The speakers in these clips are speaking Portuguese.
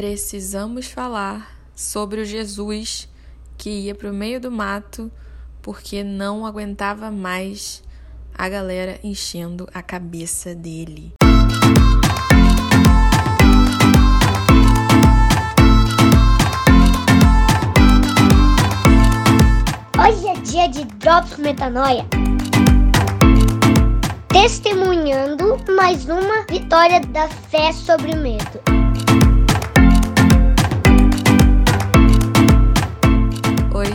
precisamos falar sobre o Jesus que ia para o meio do mato porque não aguentava mais a galera enchendo a cabeça dele. Hoje é dia de Drops Metanoia. Testemunhando mais uma vitória da fé sobre o medo.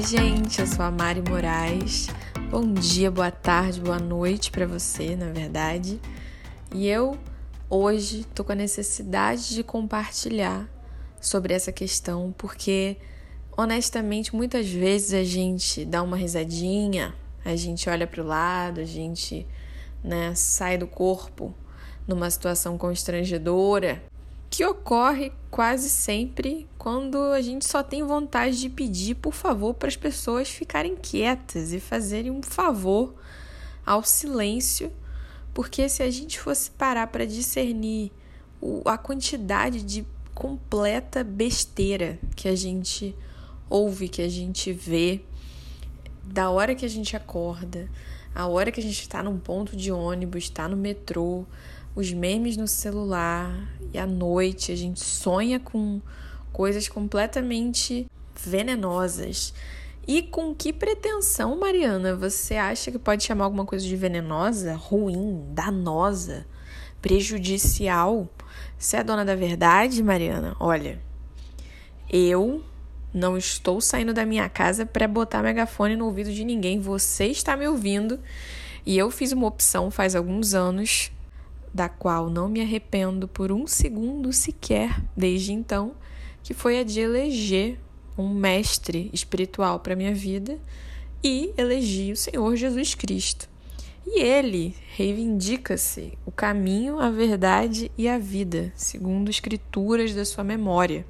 Gente, eu sou a Mari Moraes. Bom dia, boa tarde, boa noite para você, na verdade. E eu hoje tô com a necessidade de compartilhar sobre essa questão, porque honestamente, muitas vezes a gente dá uma risadinha, a gente olha para o lado, a gente né, sai do corpo numa situação constrangedora que ocorre quase sempre quando a gente só tem vontade de pedir por favor para as pessoas ficarem quietas e fazerem um favor ao silêncio, porque se a gente fosse parar para discernir a quantidade de completa besteira que a gente ouve, que a gente vê, da hora que a gente acorda, a hora que a gente está num ponto de ônibus, está no metrô, os memes no celular e à noite a gente sonha com coisas completamente venenosas. E com que pretensão, Mariana, você acha que pode chamar alguma coisa de venenosa, ruim, danosa, prejudicial? Você é dona da verdade, Mariana? Olha, eu não estou saindo da minha casa para botar megafone no ouvido de ninguém. Você está me ouvindo. E eu fiz uma opção faz alguns anos da qual não me arrependo por um segundo sequer desde então, que foi a de eleger um mestre espiritual para minha vida e elegi o Senhor Jesus Cristo. E ele reivindica-se o caminho, a verdade e a vida, segundo escrituras da sua memória.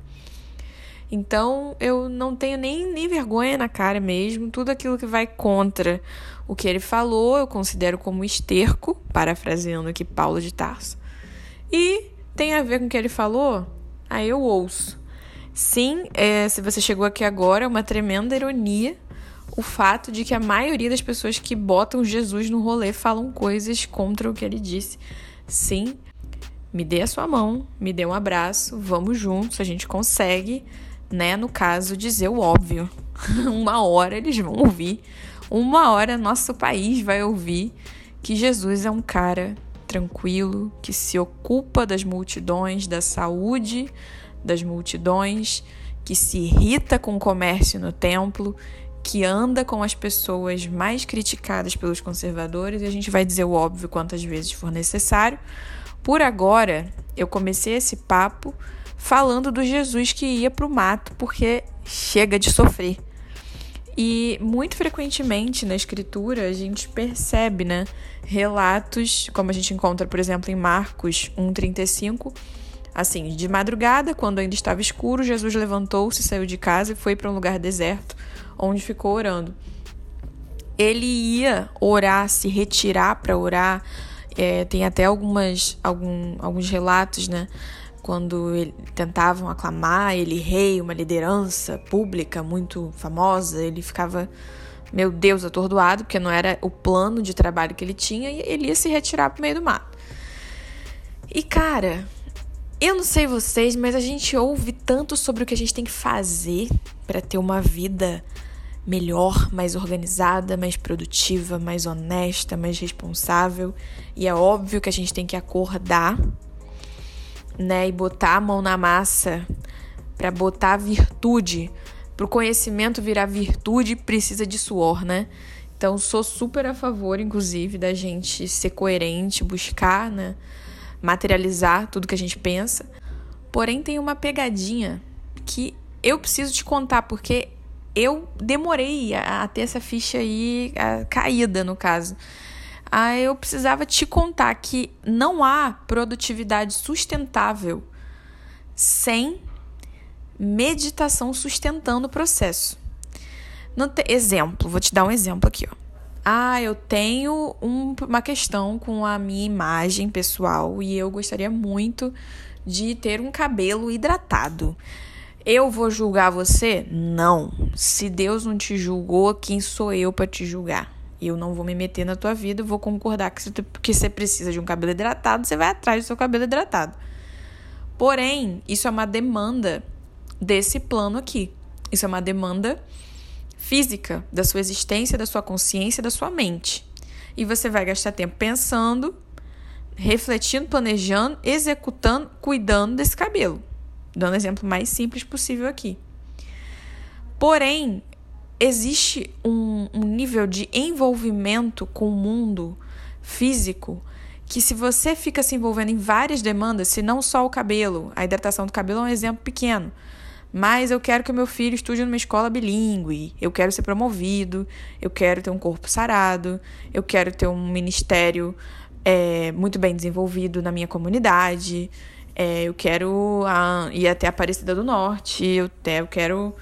Então eu não tenho nem, nem vergonha na cara mesmo. Tudo aquilo que vai contra o que ele falou eu considero como esterco, parafraseando aqui Paulo de Tarso. E tem a ver com o que ele falou? Aí eu ouço. Sim, é, se você chegou aqui agora, é uma tremenda ironia o fato de que a maioria das pessoas que botam Jesus no rolê falam coisas contra o que ele disse. Sim, me dê a sua mão, me dê um abraço, vamos juntos, a gente consegue né? No caso, dizer o óbvio. uma hora eles vão ouvir, uma hora nosso país vai ouvir que Jesus é um cara tranquilo, que se ocupa das multidões, da saúde das multidões, que se irrita com o comércio no templo, que anda com as pessoas mais criticadas pelos conservadores, e a gente vai dizer o óbvio quantas vezes for necessário. Por agora, eu comecei esse papo falando do Jesus que ia para o mato porque chega de sofrer. E muito frequentemente na escritura a gente percebe, né, relatos, como a gente encontra, por exemplo, em Marcos 1:35, assim, de madrugada, quando ainda estava escuro, Jesus levantou-se, saiu de casa e foi para um lugar deserto, onde ficou orando. Ele ia orar, se retirar para orar. É, tem até algumas, algum, alguns relatos, né? Quando ele, tentavam aclamar ele rei, uma liderança pública muito famosa, ele ficava, meu Deus, atordoado, porque não era o plano de trabalho que ele tinha e ele ia se retirar pro meio do mato. E cara, eu não sei vocês, mas a gente ouve tanto sobre o que a gente tem que fazer para ter uma vida melhor, mais organizada, mais produtiva, mais honesta, mais responsável. E é óbvio que a gente tem que acordar né, e botar a mão na massa para botar virtude, para o conhecimento virar virtude, precisa de suor, né? Então, sou super a favor, inclusive, da gente ser coerente, buscar, né, materializar tudo que a gente pensa. Porém, tem uma pegadinha que eu preciso te contar, porque eu demorei a, a ter essa ficha aí caída, no caso aí eu precisava te contar que não há produtividade sustentável sem meditação sustentando o processo. Te... Exemplo, vou te dar um exemplo aqui. Ó. Ah, eu tenho um, uma questão com a minha imagem pessoal e eu gostaria muito de ter um cabelo hidratado. Eu vou julgar você? Não. Se Deus não te julgou, quem sou eu para te julgar? Eu não vou me meter na tua vida, vou concordar que, que você precisa de um cabelo hidratado, você vai atrás do seu cabelo hidratado. Porém, isso é uma demanda desse plano aqui. Isso é uma demanda física da sua existência, da sua consciência, da sua mente. E você vai gastar tempo pensando, refletindo, planejando, executando, cuidando desse cabelo. Dando o exemplo mais simples possível aqui. Porém, existe um, um nível de envolvimento com o mundo físico que se você fica se envolvendo em várias demandas, se não só o cabelo, a hidratação do cabelo é um exemplo pequeno, mas eu quero que o meu filho estude numa escola bilíngue, eu quero ser promovido, eu quero ter um corpo sarado, eu quero ter um ministério é, muito bem desenvolvido na minha comunidade, é, eu quero a, ir até a Aparecida do Norte, eu, eu quero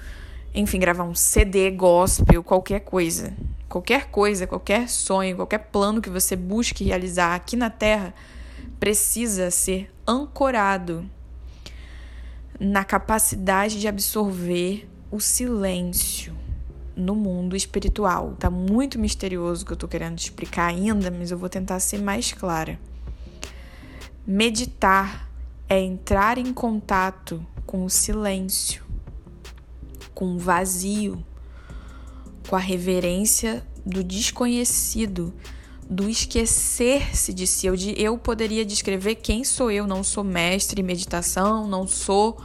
enfim, gravar um CD gospel, qualquer coisa. Qualquer coisa, qualquer sonho, qualquer plano que você busque realizar aqui na Terra precisa ser ancorado na capacidade de absorver o silêncio no mundo espiritual. Tá muito misterioso o que eu tô querendo explicar ainda, mas eu vou tentar ser mais clara. Meditar é entrar em contato com o silêncio com o vazio, com a reverência do desconhecido, do esquecer-se de si. Eu, eu poderia descrever quem sou eu, não sou mestre em meditação, não sou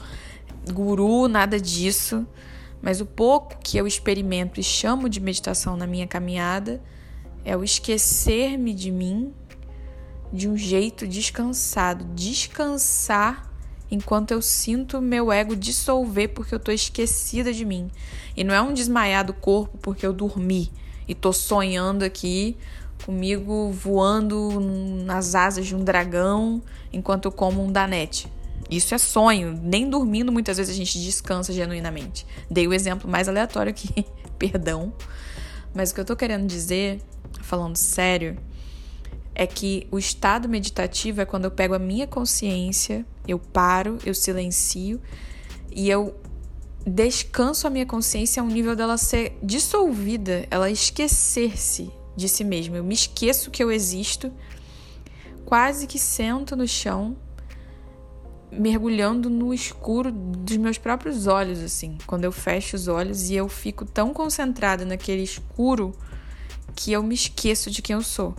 guru, nada disso, mas o pouco que eu experimento e chamo de meditação na minha caminhada é o esquecer-me de mim de um jeito descansado, descansar enquanto eu sinto meu ego dissolver porque eu tô esquecida de mim. E não é um desmaiar do corpo porque eu dormi e tô sonhando aqui comigo voando nas asas de um dragão enquanto eu como um danete. Isso é sonho. Nem dormindo muitas vezes a gente descansa genuinamente. Dei o exemplo mais aleatório aqui, perdão. Mas o que eu tô querendo dizer, falando sério, é que o estado meditativo é quando eu pego a minha consciência, eu paro, eu silencio e eu descanso a minha consciência a um nível dela ser dissolvida, ela esquecer-se de si mesma. Eu me esqueço que eu existo, quase que sento no chão, mergulhando no escuro dos meus próprios olhos, assim. Quando eu fecho os olhos e eu fico tão concentrada naquele escuro que eu me esqueço de quem eu sou.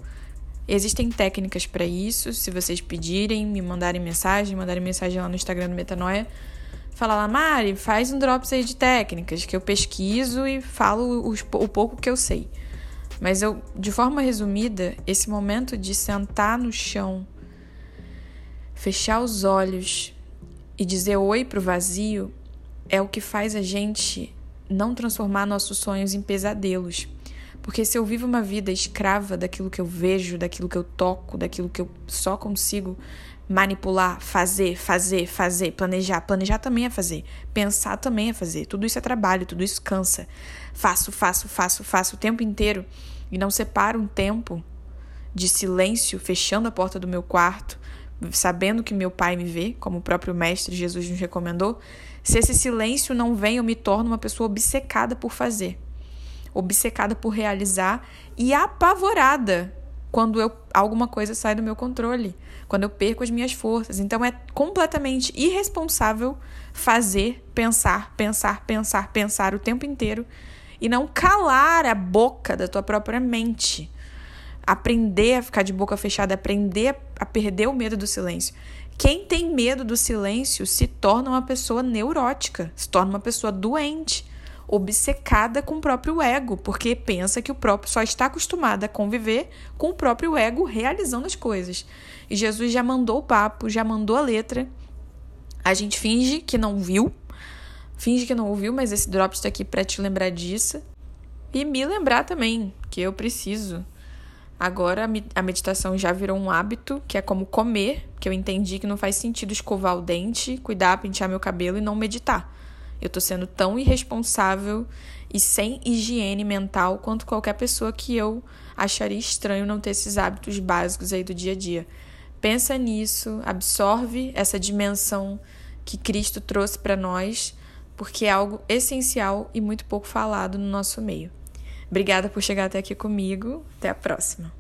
Existem técnicas para isso. Se vocês pedirem, me mandarem mensagem, mandarem mensagem lá no Instagram do Metanoia, fala lá, Mari, faz um drops aí de técnicas que eu pesquiso e falo os, o pouco que eu sei. Mas eu, de forma resumida, esse momento de sentar no chão, fechar os olhos e dizer oi pro vazio é o que faz a gente não transformar nossos sonhos em pesadelos. Porque se eu vivo uma vida escrava daquilo que eu vejo, daquilo que eu toco, daquilo que eu só consigo manipular, fazer, fazer, fazer, planejar. Planejar também é fazer. Pensar também é fazer. Tudo isso é trabalho, tudo isso cansa. Faço, faço, faço, faço o tempo inteiro e não separo um tempo de silêncio, fechando a porta do meu quarto, sabendo que meu pai me vê, como o próprio mestre Jesus nos recomendou. Se esse silêncio não vem, eu me torno uma pessoa obcecada por fazer obcecada por realizar e apavorada quando eu, alguma coisa sai do meu controle, quando eu perco as minhas forças. Então é completamente irresponsável fazer, pensar, pensar, pensar, pensar o tempo inteiro e não calar a boca da tua própria mente. Aprender a ficar de boca fechada, aprender a perder o medo do silêncio. Quem tem medo do silêncio se torna uma pessoa neurótica, se torna uma pessoa doente obcecada com o próprio ego, porque pensa que o próprio só está acostumada a conviver com o próprio ego realizando as coisas. E Jesus já mandou o papo, já mandou a letra. A gente finge que não viu, finge que não ouviu, mas esse drop está aqui para te lembrar disso e me lembrar também que eu preciso. Agora a meditação já virou um hábito, que é como comer, que eu entendi que não faz sentido escovar o dente, cuidar, pentear meu cabelo e não meditar. Eu tô sendo tão irresponsável e sem higiene mental quanto qualquer pessoa que eu acharia estranho não ter esses hábitos básicos aí do dia a dia. Pensa nisso, absorve essa dimensão que Cristo trouxe para nós, porque é algo essencial e muito pouco falado no nosso meio. Obrigada por chegar até aqui comigo. Até a próxima.